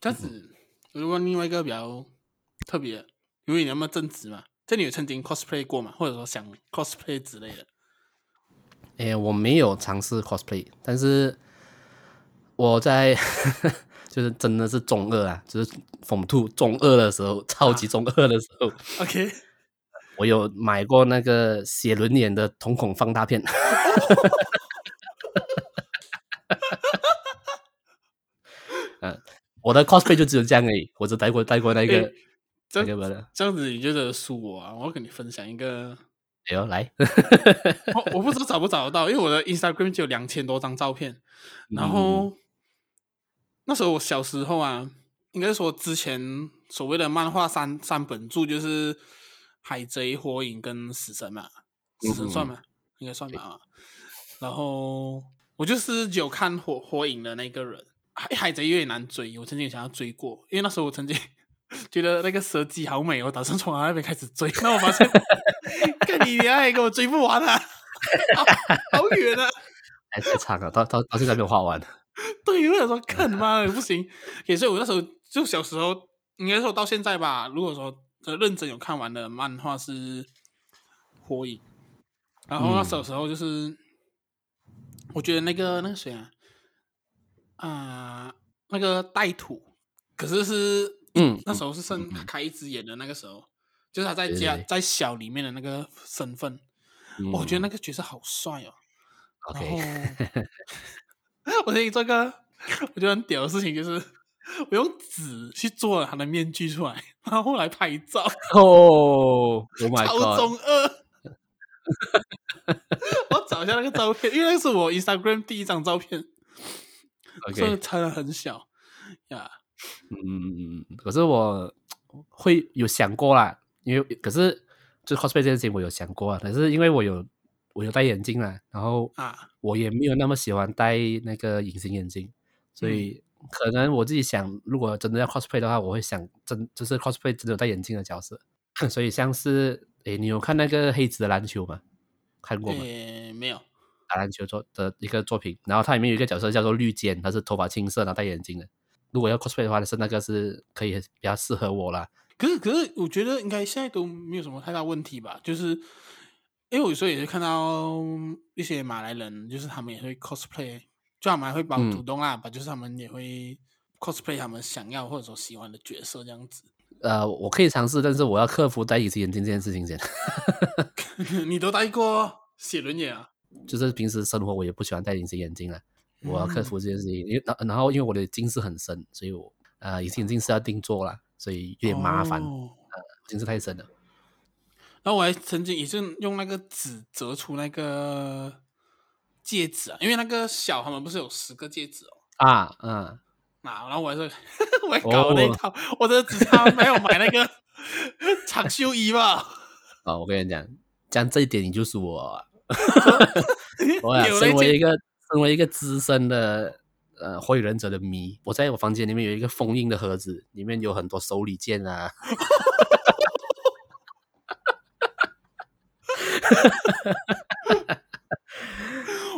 这样子，如果另外一个比较特别，因为你那么正直嘛，这里有曾经 cosplay 过嘛，或者说想 cosplay 之类的。哎，我没有尝试 cosplay，但是我在 就是真的是中二啊，就是 Form 2中二的时候，超级中二的时候。啊、OK，我有买过那个写轮眼的瞳孔放大片。嗯，我的 cosplay 就只有这样而已，我只带过带过那个，欸、这样子这样子你觉得输我啊？我要跟你分享一个，哎呦来，我我不知道找不找得到，因为我的 Instagram 就有两千多张照片，然后、嗯、那时候我小时候啊，应该说之前所谓的漫画三三本著就是海贼、火影跟死神嘛，死神算吗？嗯、应该算吧啊，然后我就是有看火火影的那个人。海海贼有点难追，我曾经想要追过，因为那时候我曾经 觉得那个蛇姬好美，我打算从他那边开始追。那我发现，看你恋爱，给我追不完啊，好远啊！还，太长了，到到到现在没有画完。对，我想说，看妈不行。也是我那时候就小时候，应该说到现在吧。如果说认真有看完的漫画是《火影》，然后那小时候就是，嗯、我觉得那个那个谁啊。啊、呃，那个带土，可是是嗯，那时候是剩开一只眼的那个时候，嗯、就是他在家在小里面的那个身份，嗯、我觉得那个角色好帅哦。后，我觉得这个我觉得很屌的事情就是，我用纸去做了他的面具出来，然后后来拍照哦，oh, oh 超中二。我找一下那个照片，因为那是我 Instagram 第一张照片。这个差的很小呀，嗯嗯嗯，可是我会有想过啦，因为可是就 cosplay 这件事情我有想过啊，可是因为我有我有戴眼镜啦，然后啊，我也没有那么喜欢戴那个隐形眼镜，所以可能我自己想，如果真的要 cosplay 的话，我会想真就是 cosplay 真的有戴眼镜的角色，所以像是诶，你有看那个黑子的篮球吗？看过吗？没有。打篮球作的一个作品，然后它里面有一个角色叫做绿箭，他是头发青色，然后戴眼镜的。如果要 cosplay 的话，是那个是可以比较适合我啦。可是，可是我觉得应该现在都没有什么太大问题吧？就是因为我有时候也是看到一些马来人，就是他们也会 cosplay，就他们还会包土豆啊，吧、嗯，就是他们也会 cosplay 他们想要或者说喜欢的角色这样子。呃，我可以尝试，但是我要克服戴隐形眼镜这件事情先。你都戴过写轮眼啊？就是平时生活我也不喜欢戴隐形眼镜了，我要克服这件事情，因为然然后因为我的近视很深，所以我呃隐形眼镜是要定做了，所以有点麻烦，哦、呃近视太深了。然后我还曾经也是用那个纸折出那个戒指啊，因为那个小他们不是有十个戒指哦啊嗯，那、啊、然后我还是 我还搞了那一套，哦、我的只差没有买那个 长袖衣吧。啊、哦，我跟你讲，讲这一点你就是我。我啊，身为一个身为一个资深的呃火影忍者的迷，我在我房间里面有一个封印的盒子，里面有很多手里剑啊，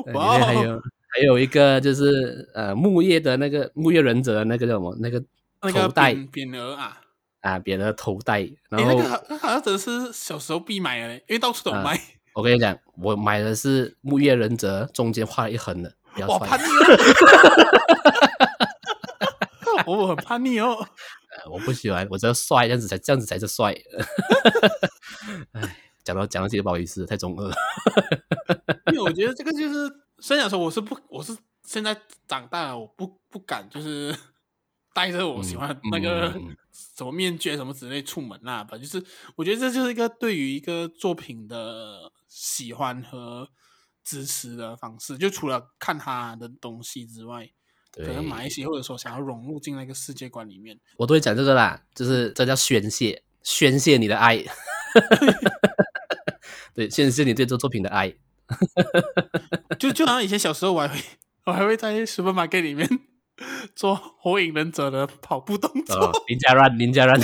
哇，里面还有还有一个就是呃木叶的那个木叶忍者的那个叫什么那个头带匾额啊啊匾额头带，然后、欸、那个好像真的是小时候必买的，因为到处都卖。啊我跟你讲，我买的是木叶忍者，中间画了一横的，比较帅。叛逆哦！我很叛逆哦。我不喜欢，我觉得帅，这样子才这样子才是帅。哎，讲到讲到这个不好意思，太中二了。因为我觉得这个就是，虽然说我是不，我是现在长大了，我不不敢就是带着我喜欢那个什么面具什么之类出门啊吧。就是我觉得这就是一个对于一个作品的。喜欢和支持的方式，就除了看他的东西之外，可能买一些，或者说想要融入进那个世界观里面，我都会讲这个啦，就是这叫宣泄，宣泄你的爱，对，宣泄你对这作品的爱，就就好像以前小时候，我还会 我还会在 supermarket 里面做火影忍者的跑步动作，林家乱，林加兰。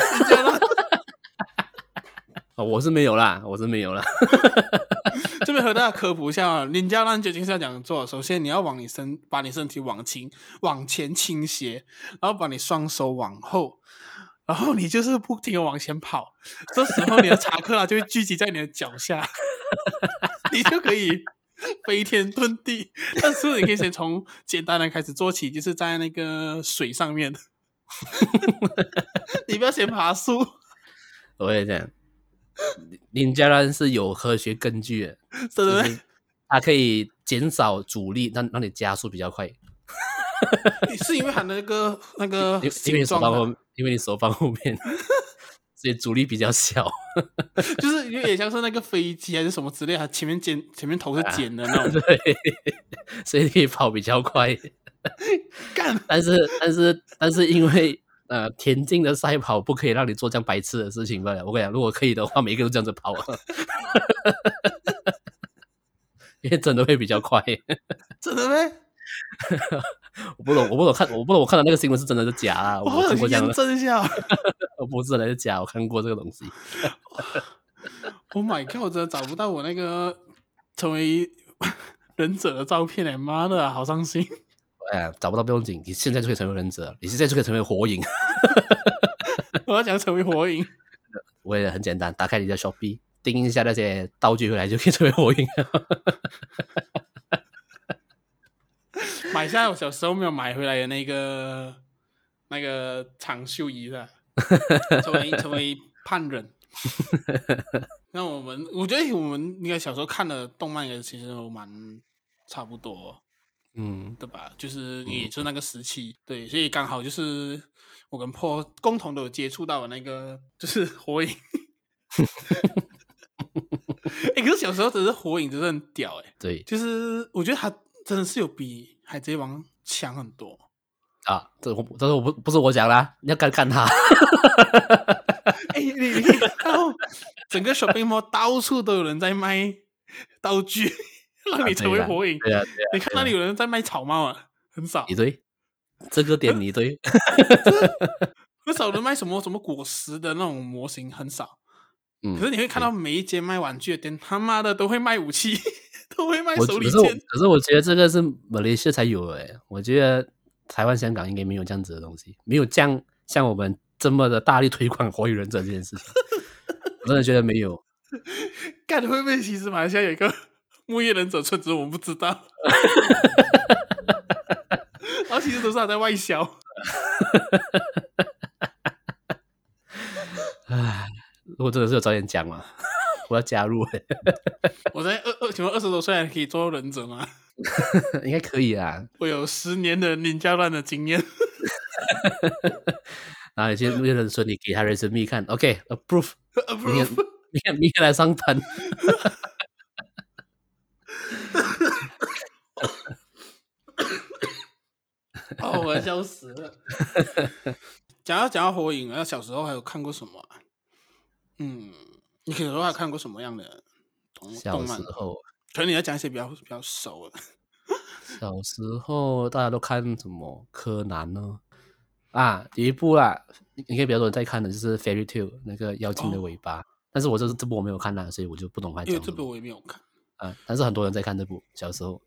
哦，我是没有啦，我是没有啦。这边和大家科普一下啊，ninja run 究竟是要怎样做？首先你要往你身，把你身体往前往前倾斜，然后把你双手往后，然后你就是不停的往前跑。这时候你的查克拉就会聚集在你的脚下，你就可以飞天遁地。但是你可以先从简单的开始做起，就是在那个水上面，你不要先爬树。我也这样。Ninja Run 是有科学根据的，对不对？它可以减少阻力，让让你加速比较快。是因为它那个 那个因，为你手放后，因为你手放后面，所以阻力比较小。就是有点像是那个飞机还是什么之类，它前面尖，前面头是尖的那种，啊、对，所以你可以跑比较快。干，但是但是但是因为。呃，田径的赛跑不可以让你做这样白痴的事情吧？我跟你讲，如果可以的话，每一个都这样子跑，因为真的会比较快。真的吗？我不懂，我不懂看，我不懂，我看到那个新闻是真的是假啊？我看过这样的。真相？我不是真的是假，我看过这个东西。Oh my god！我真的找不到我那个成为忍者的照片哎，妈的，好伤心。哎，找不到不用紧，你现在就可以成为忍者，你现在就可以成为火影。我要想成为火影，我也很简单，打开你的 Shopee，订一下那些道具回来就可以成为火影。买下我小时候没有买回来的那个那个长袖衣的，成为成为叛忍。那我们，我觉得我们应该小时候看的动漫也其实都蛮差不多。嗯，对吧？就是也就那个时期，嗯、对，所以刚好就是我跟破共同都有接触到的那个，就是火影。哎、欸，可是小时候真是火影真的很屌哎、欸。对，就是我觉得他真的是有比海贼王强很多啊。这我这是我不不是我讲啦，你要干干他。哎、欸，你你然后整个 shopping mall 到处都有人在卖道具。让你成为火影，对啊，对啊，你看那里有人在卖草帽啊，很少。你对，这个点你对，很少人卖什么 什么果实的那种模型，很少。嗯，可是你会看到每一间卖玩具的店，他妈的都会卖武器，都会卖手里剑。可是我觉得这个是马来西亚才有的诶，我觉得台湾、香港应该没有这样子的东西，没有这样像我们这么的大力推广火影忍者这件事情。我真的觉得没有。干会不会其实马来西亚有一个？木叶忍者村子我们不知道，然后其实都是他在外销。唉，如果真的是有早点讲嘛，我要加入。我在二二，请问二十多岁还可以做忍者吗？应该可以啊。我有十年的 ninja run 的经验。然后有些木叶忍者村，你给他人生密看，OK，approve，approve，你看，明天来上班。哦，我要笑死了。讲到讲到火影，那小时候还有看过什么？嗯，你小时候还看过什么样的动动漫？小时候，可能你要讲一些比较比较熟的。小时候大家都看什么？柯南呢？啊，有一部啦，应该比较多人在看的，就是《Fairy Tale》那个妖精的尾巴。哦、但是我这这部我没有看啦，所以我就不懂它。因为这部我也没有看。啊，但是很多人在看这部。小时候，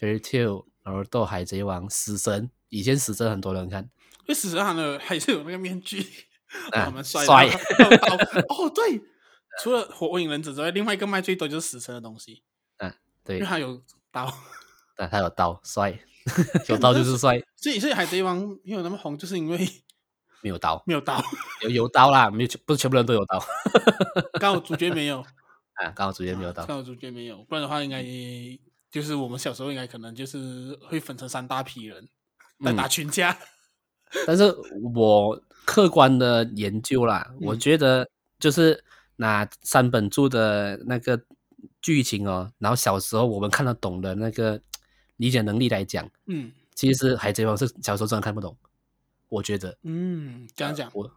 《Fairy Tail》。然后到海贼王、死神，以前死神很多人看，因为死神他的还是有那个面具，啊，蛮帅帅。哦，对，除了火影忍者之外，另外一个卖最多就是死神的东西。嗯，对，因为他有刀，对，他有刀，帅，有刀就是帅。所以，所以海贼王没有那么红，就是因为没有刀，没有刀，有有刀啦，没有，不是全部人都有刀，刚好主角没有，啊，刚好主角没有刀，刚好主角没有，不然的话应该。就是我们小时候应该可能就是会分成三大批人来打群架，嗯，但是我客观的研究啦，嗯，我觉得就是拿三本柱的那个剧情哦，然后小时候我们看得懂的那个理解能力来讲，嗯，其实海贼王是小时候真的看不懂，我觉得，嗯，这样讲，我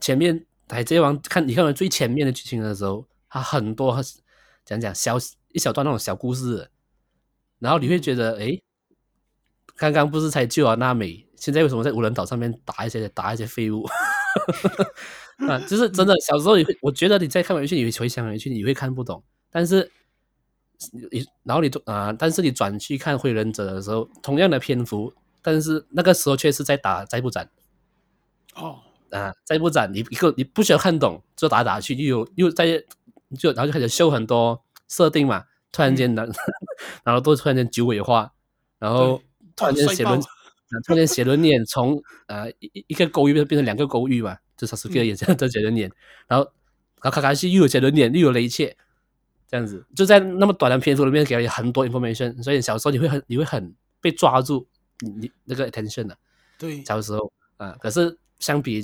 前面海贼王看你看完最前面的剧情的时候，他很多讲讲小一小段那种小故事。然后你会觉得，哎，刚刚不是才救了娜美，现在为什么在无人岛上面打一些打一些废物？啊，就是真的，小时候你会，我觉得你在看回去，你会回想回去，你会看不懂。但是你，然后你啊，但是你转去看《火影忍者》的时候，同样的篇幅，但是那个时候却是在打斋布斩。哦，啊，斋布斩，你一个你不需要看懂，就打打去，又有又在就然后就开始秀很多设定嘛，突然间的，嗯、然后都突然间九尾化，然后突然间写轮，突然间写轮眼 从呃一一个勾玉变变成两个勾玉嘛。至少是这样的写轮眼，然后然后卡卡西又有写轮眼，又有雷切，这样子。就在那么短的篇幅里面给了你很多 information，所以小时候你会很你会很被抓住你你那个 attention 的、啊，对，小时候啊，可是相比于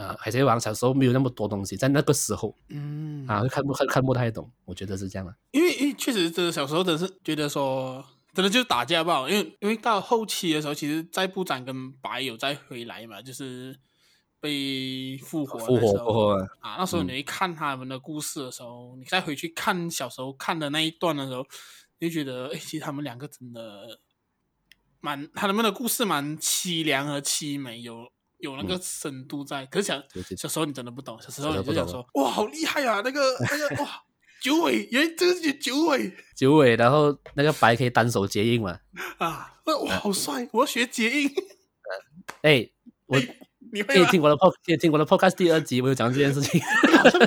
呃海贼王小时候没有那么多东西，在那个时候，嗯。啊，看不看看不太懂，我觉得是这样的，因为因为确实真的小时候真的是觉得说真的就是打架吧，因为因为到后期的时候，其实在部长跟白有再回来嘛，就是。被复活的时候。啊，那时候你一看他们的故事的时候，嗯、你再回去看小时候看的那一段的时候，你就觉得，哎，其实他们两个真的蛮，他们的故事蛮凄凉和凄美，有有那个深度在。嗯、可是小小时候你真的不懂，小时候你就想说，哇，好厉害啊，那个那个哇，九尾，原来这个是九尾，九尾，然后那个白可以单手结印嘛？啊，哇，好帅，我要学结印。哎，我。你可以听我的 pod，可以听我的 podcast 第二集，我有讲这件事情。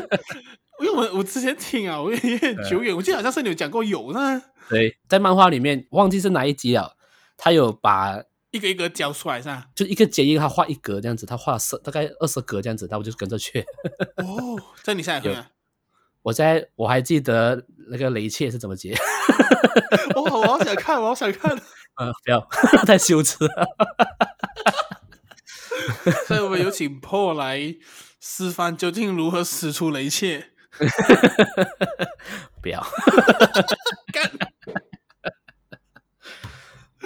因为我我之前听啊，我有点久远，我记得好像是你有讲过有呢。对，在漫画里面忘记是哪一集了，他有把一个一个教出来是吧？就一个接一个，他画一格这样子，他画十大概二十格这样子，那我就跟着去。哦，在你现在会啊？我在我还记得那个雷切是怎么结。我 我好想看，我好想看。嗯，不要太羞耻了。所以我们有请 Paul 来示范究竟如何使出雷切。不要干。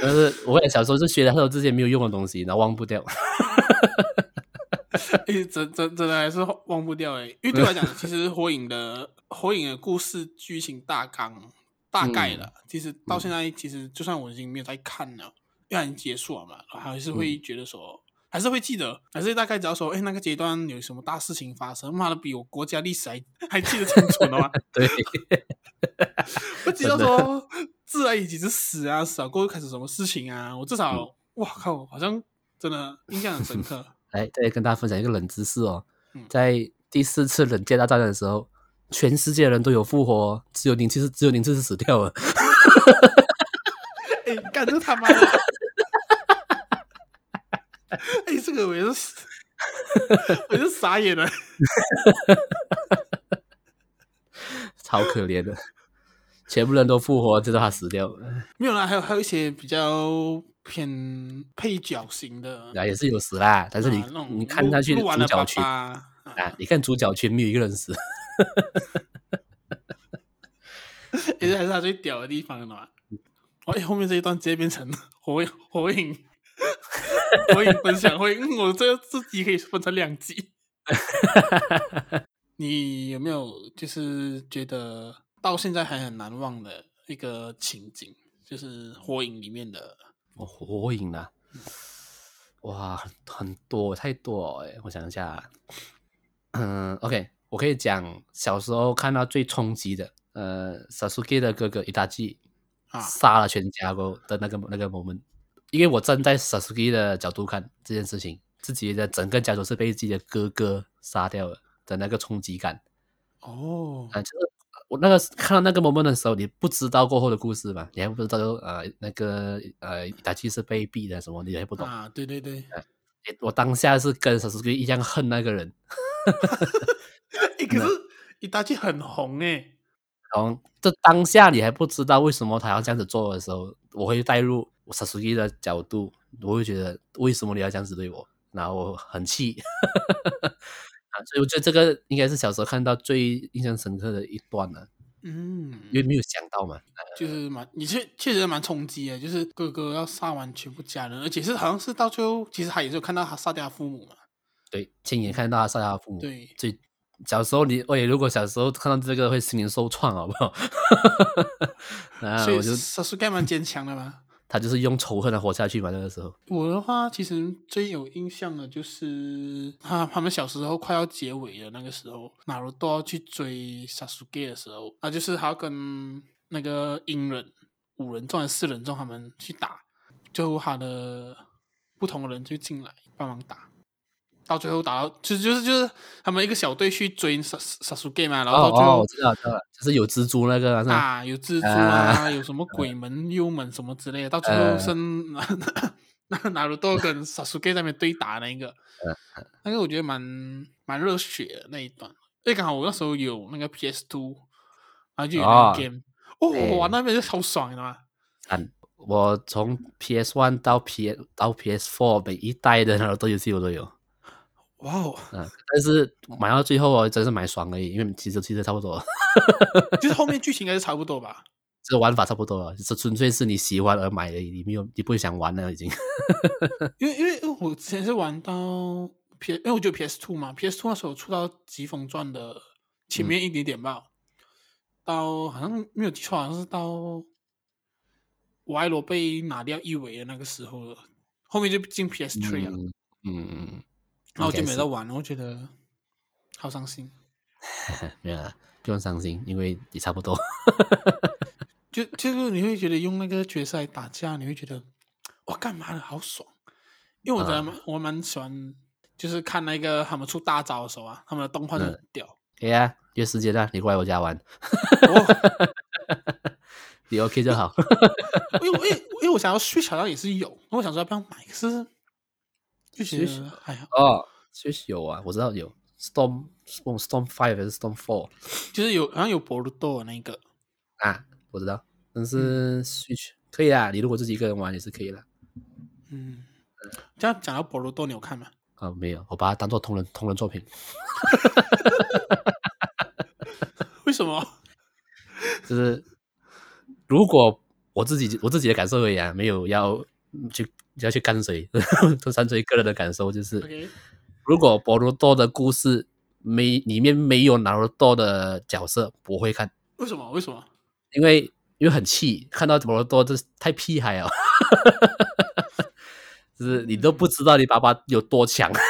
但是我也小时候是学了很多这些没有用的东西，然后忘不掉。哎，真真真的还是忘不掉哎，因为对我来讲，其实火影的火影的故事剧情大纲大概了，嗯、其实到现在其实就算我已经没有在看了，因为已经结束了嘛，还是会觉得说。还是会记得，还是大概只要说，哎，那个阶段有什么大事情发生，妈的，比我国家历史还还记得清楚的吗？对，我记得说自然以及是死啊，死啊，过后开始什么事情啊，我至少，嗯、哇靠，好像真的印象很深刻。来，再跟大家分享一个冷知识哦，嗯、在第四次冷界大战的时候，全世界人都有复活，只有宁次是只有宁次是死掉了。哎，干这他妈的！哎，这个我也是，我也是傻眼了，超可怜的，全部人都复活，直到他死掉了。没有啦，还有还有一些比较偏配角型的，啊，也是有死啦。但是你、啊、你看他去主角群啊，你看主角群没有一个人死，也是还是他最屌的地方了嘛。哎，后面这一段直接变成火 影火影。火影分享会，我这自己可以分成两集。你有没有就是觉得到现在还很难忘的一个情景，就是火影里面的？哦，火影啊，哇，很多太多哎，我想一下，嗯，OK，我可以讲小时候看到最冲击的，呃，Sasuke 的哥哥伊达基啊，杀了全家过的那个那个 moment。因为我站在 Sasuke 的角度看这件事情，自己的整个家族是被自己的哥哥杀掉了的那个冲击感。哦，啊，就是我那个看到那个 moment 的时候，你不知道过后的故事嘛？你还不知道呃那个呃伊达气是被逼的什么，你还不懂啊？对对对，我当下是跟 Sasuke 一样恨那个人。欸、可是伊达气很红哎，红。这当下你还不知道为什么他要这样子做的时候，我会带入。我 Sasuke 的角度，我会觉得为什么你要这样子对我？然后我很气，啊，所以我觉得这个应该是小时候看到最印象深刻的一段了。嗯，因为没有想到嘛，就是蛮，你确确实蛮冲击的，就是哥哥要杀完全部家人，而且是好像是到最后，其实他也是有看到他杀掉他父母嘛。对，亲眼看到他杀掉他父母。对，所以小时候你，喂，如果小时候看到这个会心灵受创，好不好？啊，所以我就 Sasuke 蛮坚强的嘛。他就是用仇恨来活下去嘛。那个时候，我的话其实最有印象的就是他他们小时候快要结尾的那个时候，哪路都要去追 Sasuke 的时候，那就是他跟那个英人五人众还是四人众他们去打，就他的不同的人就进来帮忙打。到最后打到，就是就是就是他们一个小队去追萨萨苏盖嘛，然后最后、哦哦、我知道，知道了，就是有蜘蛛那个。啊，啊有蜘蛛啊，啊有什么鬼门幽门什么之类的，到最后剩那那鲁多跟萨苏盖在那边对打那个，那个我觉得蛮蛮热血的那一段，因为刚好我那时候有那个 PS Two，然后就有那个 game，哦，哦哇那边就超爽的嘛。嗯，我从 PS One 到 PS 到 PS Four 每一代的那鲁多游戏我都有。哇哦！嗯，但是买到最后哦，真是买爽而已，因为其实其实差不多，就是后面剧情应该是差不多吧，这玩法差不多了，是纯粹是你喜欢而买的，你没有你不会想玩了已经。因为 因为我之前是玩到 P，因为我觉得 PS Two 嘛，PS Two 那时候出到《疾风传》的前面一点点吧，嗯、到好像没有记错，好像是到我爱罗被拿掉一尾的那个时候了，后面就进 PS Three 了。嗯嗯。然后我就没得玩了，我觉得好伤心。没有啊，不用伤心，因为也差不多。就就是你会觉得用那个角色来打架，你会觉得哇，干嘛的好爽。因为我觉得、嗯、我蛮喜欢，就是看那个他们出大招的时候啊，他们的动画就很屌。可以啊，约时间啊，你过来我家玩。哦、你 OK 就好。因为因为因为我想要 Switch 好像也是有，我想说要不要买，可是。确实还好哦，确实有啊，我知道有 Storm Storm Five 还是 Storm Four，就是有好像有博鲁多那个啊，我知道，但是 Switch、嗯、可以啊，你如果自己一个人玩也是可以的。嗯，这样讲到博鲁多，你有看吗？啊，没有，我把它当做同人同人作品。为什么？就是如果我自己我自己的感受而言，没有要去。要去跟随，这纯粹个人的感受就是.如果博罗多的故事没里面没有纳罗多的角色，不会看。为什么？为什么？因为因为很气，看到博罗多就是太屁孩了，就是你都不知道你爸爸有多强。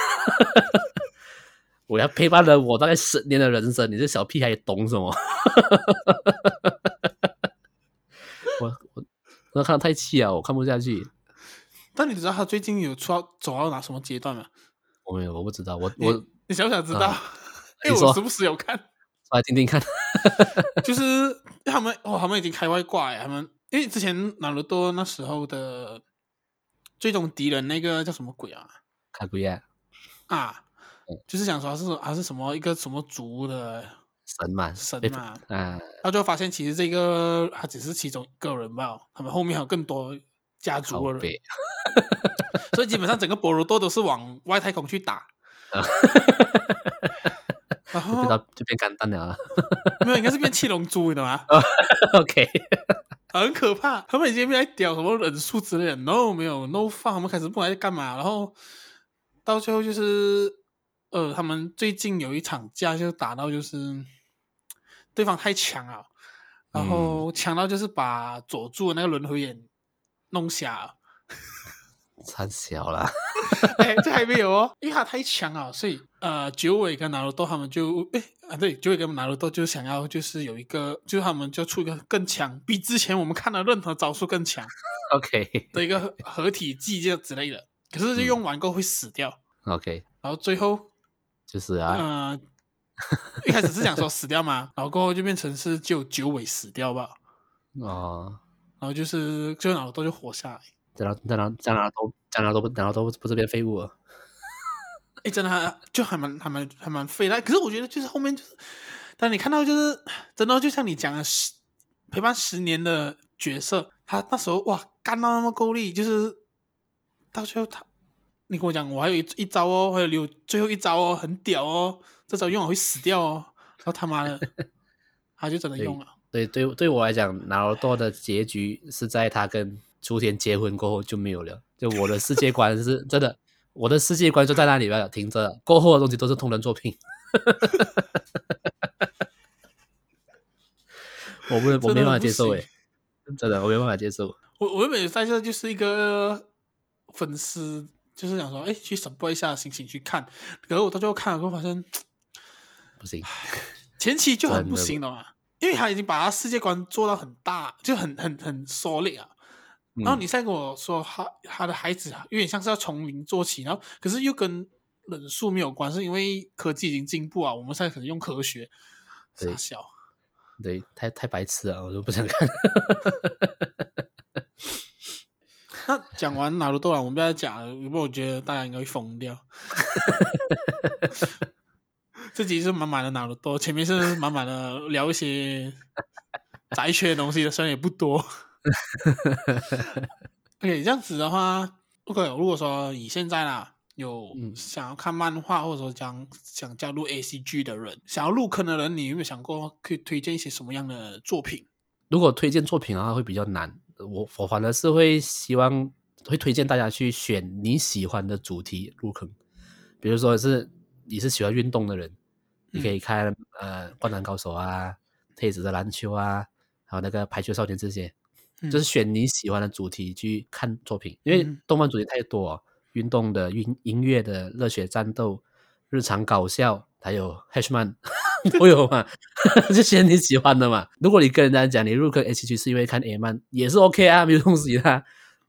我要陪伴了我大概十年的人生，你这小屁孩懂什么？我我我看到太气啊，我看不下去。但你知道他最近有出到走到哪什么阶段吗？我没有，我不知道。我我你想不想知道？因为、我时不时有看，来听听看。就是他们哦，他们已经开外挂呀。他们因为之前纳鲁多那时候的最终敌人那个叫什么鬼啊？卡古亚啊，嗯、就是想说他是还是什么一个什么族的神嘛神嘛啊。然后就发现其实这个他只是其中一个人吧，他们后面还有更多家族了。所以基本上整个博罗多都是往外太空去打，然后就，就变干蛋了，没有，应该是变七龙珠，你懂吗？OK，很可怕，他们已经在屌什么忍术之类的，No 没有 No fun，他们开始不管在干嘛，然后到最后就是，呃，他们最近有一场架就打到就是对方太强了，然后强到就是把佐助的那个轮回眼弄瞎了。太小了，哎、欸，这还没有哦，因为他太强了，所以呃，九尾跟纳鲁多他们就哎、欸、啊，对，九尾跟纳鲁多就想要就是有一个，就是他们就出一个更强，比之前我们看的任何招数更强，OK。的一个合体技这之类的，可是就用完过后会死掉，OK，然后最后就是啊，呃，一开始是想说死掉嘛，然后过后就变成是就九尾死掉吧，哦，然后就是就纳鲁多就活下来。在哪在哪在哪都在哪都不在哪都不是边废物了。哎，真的还就还蛮还蛮还蛮废的。可是我觉得就是后面就是，当你看到就是真的就像你讲的十陪伴十年的角色，他那时候哇干到那么够力，就是到最后他你跟我讲我还有一一招哦，还有留最后一招哦，很屌哦，这招用了会死掉哦，然后他妈的 他就真的用了。对对对，对我来讲，纳罗多的结局是在他跟。雏田结婚过后就没有了，就我的世界观是真的，我的世界观就在那里边停着，过后的东西都是同人作品。我不，我没办法接受诶，真的，我没办法接受。我我原本在这就是一个粉丝，就是想说，哎，去 support 一下心情去看，可是我到最后看了之后发现不行，前期就很不行了嘛，因为他已经把他世界观做到很大，就很很很 solid 啊。然后你再跟我说他他的孩子啊，有点像是要从零做起，然后可是又跟人数没有关，是因为科技已经进步啊，我们现在可能用科学。傻笑，对，太太白痴了，我就不想看。那讲完纳鲁多了，我们不要再讲了，因为我觉得大家应该会疯掉。这集是满满的脑的多，前面是满满的聊一些宅圈的东西的，虽然也不多。OK，这样子的话，OK，如果说以现在啦，有想要看漫画，或者说将想加入 ACG 的人，想要入坑的人，你有没有想过可以推荐一些什么样的作品？如果推荐作品的话，会比较难。我我反而是会希望会推荐大家去选你喜欢的主题入坑。比如说是你是喜欢运动的人，你可以看、嗯、呃《灌篮高手》啊，《太子的篮球》啊，还有那个《排球少年》这些。就是选你喜欢的主题去看作品，因为动漫主题太多哦，运动的、音音乐的、热血战斗、日常搞笑，还有 H-man 都有嘛，就选你喜欢的嘛。如果你跟人家讲你入坑 H G 是因为看 A 漫，也是 OK 啊，没有东西啊，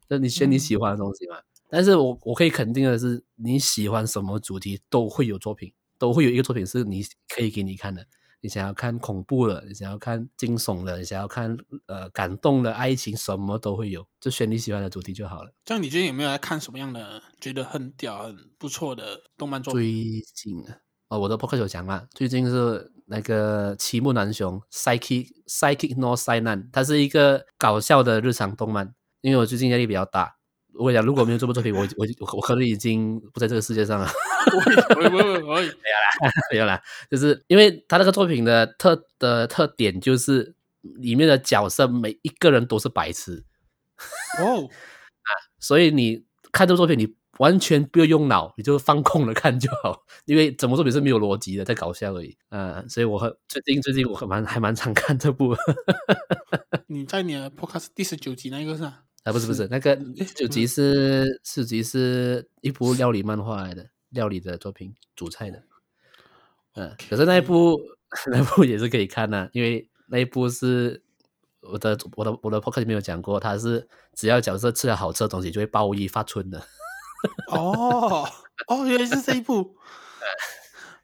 就你选你喜欢的东西嘛。但是我我可以肯定的是，你喜欢什么主题都会有作品，都会有一个作品是你可以给你看的。你想要看恐怖的，你想要看惊悚的，你想要看呃感动的爱情，什么都会有，就选你喜欢的主题就好了。这样你最近有没有来看什么样的觉得很屌、很不错的动漫作品？最近啊，哦，我的 podcast 有讲嘛，最近是那个齐木楠雄 Psychic Psychic no Sainan，它是一个搞笑的日常动漫。因为我最近压力比较大，我跟你讲，如果没有这部作品，我我我可能已经不在这个世界上了。没有啦，没有啦，就是因为他那个作品的特的特点，就是里面的角色每一个人都是白痴哦 啊，所以你看这部作品，你完全不用用脑，你就放空了看就好，因为整部作品是没有逻辑的，在搞笑而已啊，所以我很最近最近我很蛮还蛮常看这部。你在你的 Podcast 第十九集那个是吧？啊，不是不是，那个九集是四集是一部料理漫画来的。料理的作品，煮菜的，嗯，可是那一部 那一部也是可以看的，啊，因为那一部是我的我的我的 podcast 里面有讲过，它是只要角色吃了好吃的东西就会暴衣发春的。哦哦，原来是这一部，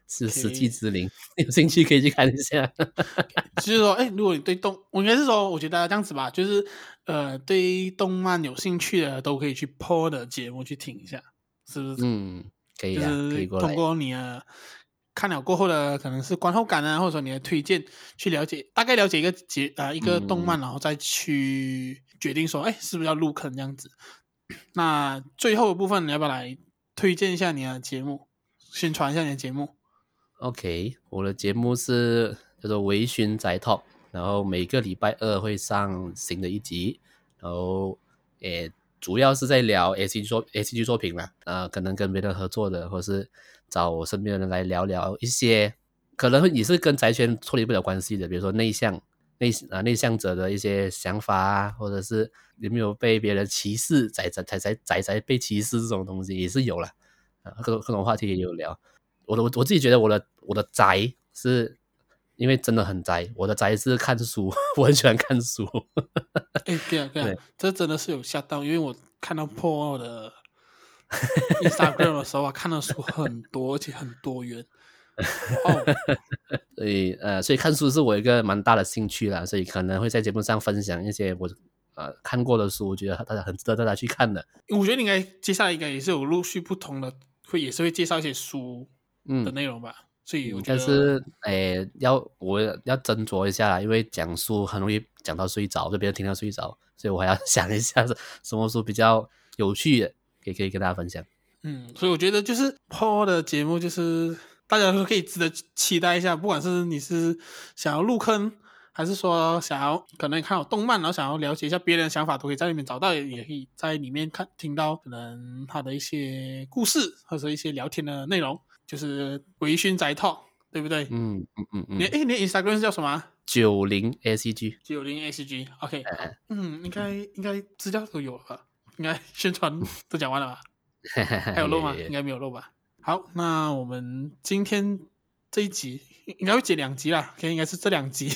是食祭之灵，有兴趣可以去看一下。就是说，哎，如果你对动，我应该是说，我觉得这样子吧，就是呃，对动漫有兴趣的都可以去 PO 的节目去听一下，是不是？嗯。可以啊，可以过通过你的看了过后的可能是观后感啊，或者说你的推荐，去了解大概了解一个节啊、呃、一个动漫，然后再去决定说，哎、嗯，是不是要入坑这样子？那最后的部分，你要不要来推荐一下你的节目，宣传一下你的节目？OK，我的节目是叫做微醺宅 Talk，然后每个礼拜二会上新的一集，然后诶。主要是在聊 ACG 作 ACG 作品啦，呃，可能跟别人合作的，或是找我身边的人来聊聊一些，可能也是跟宅圈脱离不了关系的，比如说内向内啊内向者的一些想法啊，或者是有没有被别人歧视，宅宅宅宅宅宅被歧视这种东西也是有了，啊，各种各种话题也有聊。我的我我自己觉得我的我的宅是。因为真的很宅，我的宅是看书，我很喜欢看书。哎，对啊，对啊，这真的是有吓到，因为我看到 Paul 的 Instagram 的时候啊，看的书很多，而且很多元。哦，所以呃，所以看书是我一个蛮大的兴趣啦，所以可能会在节目上分享一些我呃看过的书，我觉得大家很值得大家去看的。我觉得你应该接下来应该也是有陆续不同的，会也是会介绍一些书的内容吧。嗯所以我觉得，但是，诶，要我要斟酌一下啦，因为讲书很容易讲到睡着，就别人听到睡着，所以我还要 想一下是什么书比较有趣的，也可以跟大家分享。嗯，所以我觉得就是 Paul 的节目，就是大家都可以值得期待一下，不管是你是想要入坑，还是说想要可能看有动漫，然后想要了解一下别人的想法，都可以在里面找到，也可以在里面看听到可能他的一些故事，或者一些聊天的内容。就是微醺宅 Talk，对不对？嗯嗯嗯嗯。你诶，你 Instagram 是叫什么？九零 SCG 九零 SCG，OK 嗯，应该应该资料都有了吧？应该宣传都讲完了吧？还有漏吗？应该没有漏吧？好，那我们今天这一集应该会剪两集啦，OK，应该是这两集，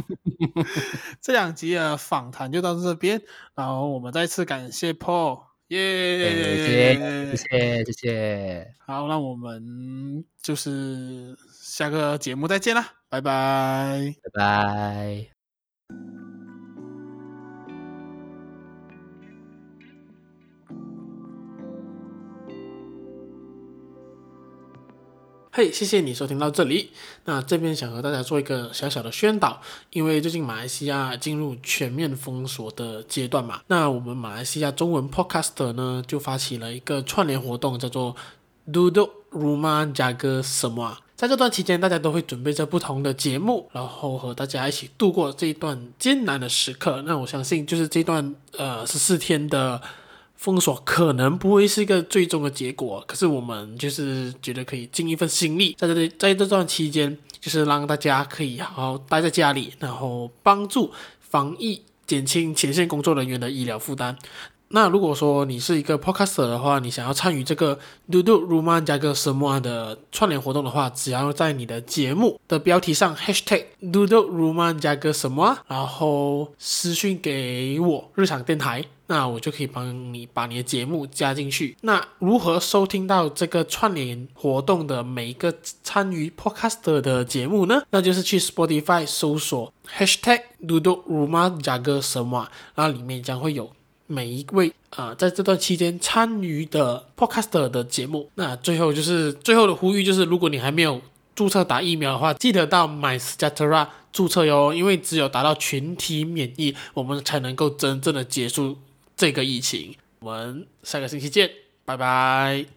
这两集的访谈就到这边，然后我们再次感谢 Paul，耶，谢谢谢谢，好，那我们就是下个节目再见啦，拜拜，拜拜。嘿谢谢你收听到这里。那这边想和大家做一个小小的宣导，因为最近马来西亚进入全面封锁的阶段嘛，那我们马来西亚中文 Podcaster 呢就发起了一个串联活动，叫做 Do Do Rumah Jaga Semua。在这段期间，大家都会准备着不同的节目，然后和大家一起度过这一段艰难的时刻。那我相信，就是这段呃十四天的。封锁可能不会是一个最终的结果，可是我们就是觉得可以尽一份心力，在这里，在这段期间，就是让大家可以好好待在家里，然后帮助防疫，减轻前线工作人员的医疗负担。那如果说你是一个 podcaster 的话，你想要参与这个 Dudu Rumah Jaga Semua 的串联活动的话，只要在你的节目的标题上 Hashtag Dudu Rumah Jaga Semua，然后私讯给我日常电台，那我就可以帮你把你的节目加进去。那如何收听到这个串联活动的每一个参与 podcaster 的节目呢？那就是去 Spotify 搜索 Hashtag Dudu Rumah Jaga Semua，然后里面将会有。每一位啊、在这段期间参与的 Podcaster 的节目，那最后就是最后的呼吁，就是如果你还没有注册打疫苗的话，记得到 MySejahtera 注册哟，因为只有达到群体免疫，我们才能够真正的结束这个疫情。我们下个星期见，拜拜。